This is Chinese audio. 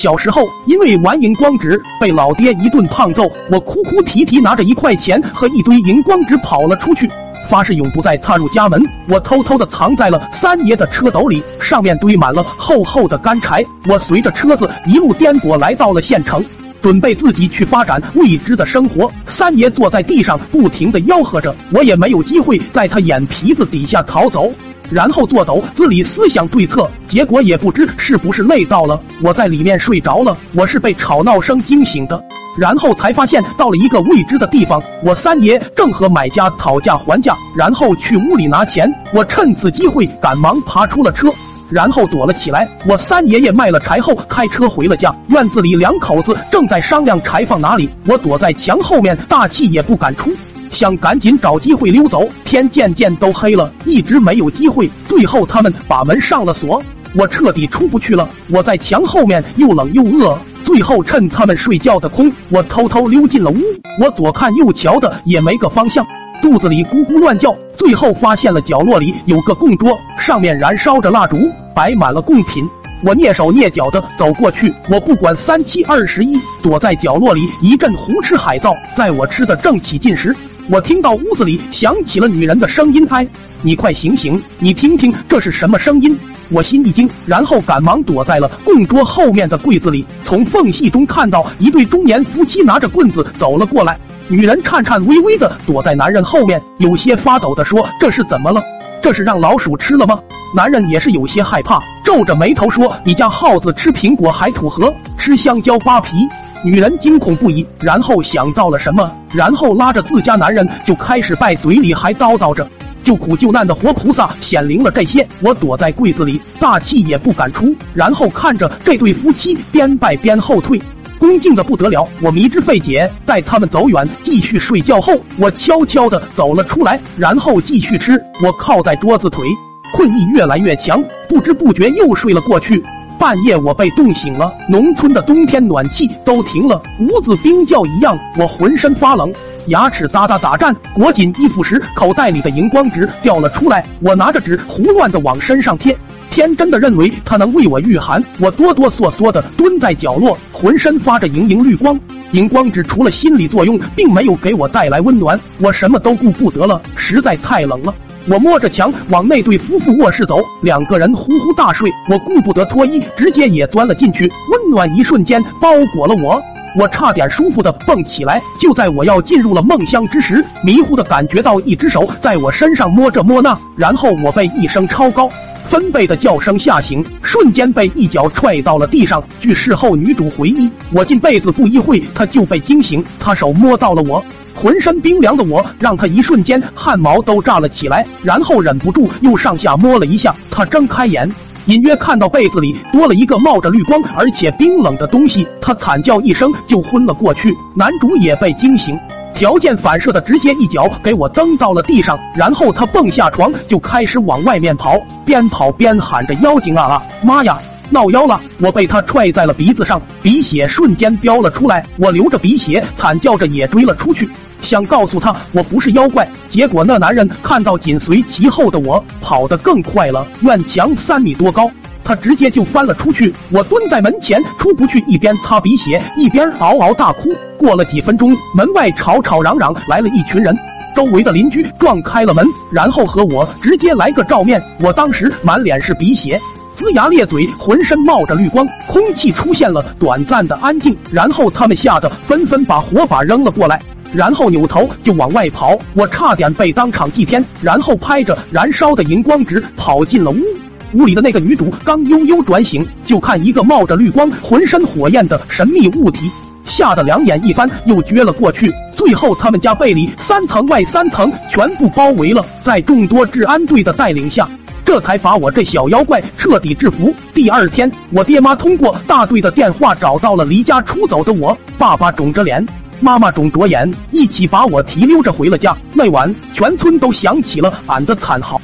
小时候因为玩荧光纸被老爹一顿胖揍，我哭哭啼啼拿着一块钱和一堆荧光纸跑了出去，发誓永不再踏入家门。我偷偷的藏在了三爷的车斗里，上面堆满了厚厚的干柴。我随着车子一路颠簸来到了县城，准备自己去发展未知的生活。三爷坐在地上不停的吆喝着，我也没有机会在他眼皮子底下逃走。然后坐斗子里思想对策，结果也不知是不是累到了，我在里面睡着了。我是被吵闹声惊醒的，然后才发现到了一个未知的地方。我三爷正和买家讨价还价，然后去屋里拿钱。我趁此机会赶忙爬出了车，然后躲了起来。我三爷爷卖了柴后开车回了家，院子里两口子正在商量柴放哪里。我躲在墙后面，大气也不敢出。想赶紧找机会溜走，天渐渐都黑了，一直没有机会。最后他们把门上了锁，我彻底出不去了。我在墙后面又冷又饿，最后趁他们睡觉的空，我偷偷溜进了屋。我左看右瞧的也没个方向，肚子里咕咕乱叫。最后发现了角落里有个供桌，上面燃烧着蜡烛，摆满了贡品。我蹑手蹑脚的走过去，我不管三七二十一，躲在角落里一阵胡吃海造。在我吃的正起劲时，我听到屋子里响起了女人的声音：“哎，你快醒醒，你听听这是什么声音？”我心一惊，然后赶忙躲在了供桌后面的柜子里。从缝隙中看到一对中年夫妻拿着棍子走了过来，女人颤颤巍巍的躲在男人后面，有些发抖的说：“这是怎么了？这是让老鼠吃了吗？”男人也是有些害怕，皱着眉头说：“你家耗子吃苹果还吐核，吃香蕉扒皮。”女人惊恐不已，然后想到了什么，然后拉着自家男人就开始拜，嘴里还叨叨着救苦救难的活菩萨显灵了。这些我躲在柜子里，大气也不敢出，然后看着这对夫妻边拜边后退，恭敬的不得了。我迷之费解，待他们走远继续睡觉后，我悄悄的走了出来，然后继续吃。我靠在桌子腿，困意越来越强，不知不觉又睡了过去。半夜我被冻醒了，农村的冬天暖气都停了，屋子冰窖一样，我浑身发冷，牙齿哒哒打颤。裹紧衣服时，口袋里的荧光纸掉了出来，我拿着纸胡乱的往身上贴，天真的认为它能为我御寒。我哆哆嗦嗦的蹲在角落，浑身发着莹莹绿光。荧光纸除了心理作用，并没有给我带来温暖，我什么都顾不得了，实在太冷了。我摸着墙往那对夫妇卧室走，两个人呼呼大睡，我顾不得脱衣，直接也钻了进去。温暖一瞬间包裹了我，我差点舒服的蹦起来。就在我要进入入了梦乡之时，迷糊的感觉到一只手在我身上摸这摸那，然后我被一声超高分贝的叫声吓醒，瞬间被一脚踹到了地上。据事后女主回忆，我进被子不一会，她就被惊醒，她手摸到了我。浑身冰凉的我，让他一瞬间汗毛都炸了起来，然后忍不住又上下摸了一下。他睁开眼，隐约看到被子里多了一个冒着绿光而且冰冷的东西，他惨叫一声就昏了过去。男主也被惊醒，条件反射的直接一脚给我蹬到了地上，然后他蹦下床就开始往外面跑，边跑边喊着妖精啊啊，妈呀！闹妖了！我被他踹在了鼻子上，鼻血瞬间飙了出来。我流着鼻血，惨叫着也追了出去，想告诉他我不是妖怪。结果那男人看到紧随其后的我，跑得更快了。院墙三米多高，他直接就翻了出去。我蹲在门前出不去，一边擦鼻血，一边嗷嗷大哭。过了几分钟，门外吵吵嚷嚷来了一群人，周围的邻居撞开了门，然后和我直接来个照面。我当时满脸是鼻血。龇牙咧嘴，浑身冒着绿光，空气出现了短暂的安静，然后他们吓得纷纷把火把扔了过来，然后扭头就往外跑，我差点被当场祭天，然后拍着燃烧的荧光纸跑进了屋。屋里的那个女主刚悠悠转醒，就看一个冒着绿光、浑身火焰的神秘物体，吓得两眼一翻，又撅了过去。最后，他们家被里三层外三层全部包围了，在众多治安队的带领下。这才把我这小妖怪彻底制服。第二天，我爹妈通过大队的电话找到了离家出走的我。爸爸肿着脸，妈妈肿着眼，一起把我提溜着回了家。那晚，全村都响起了俺的惨号。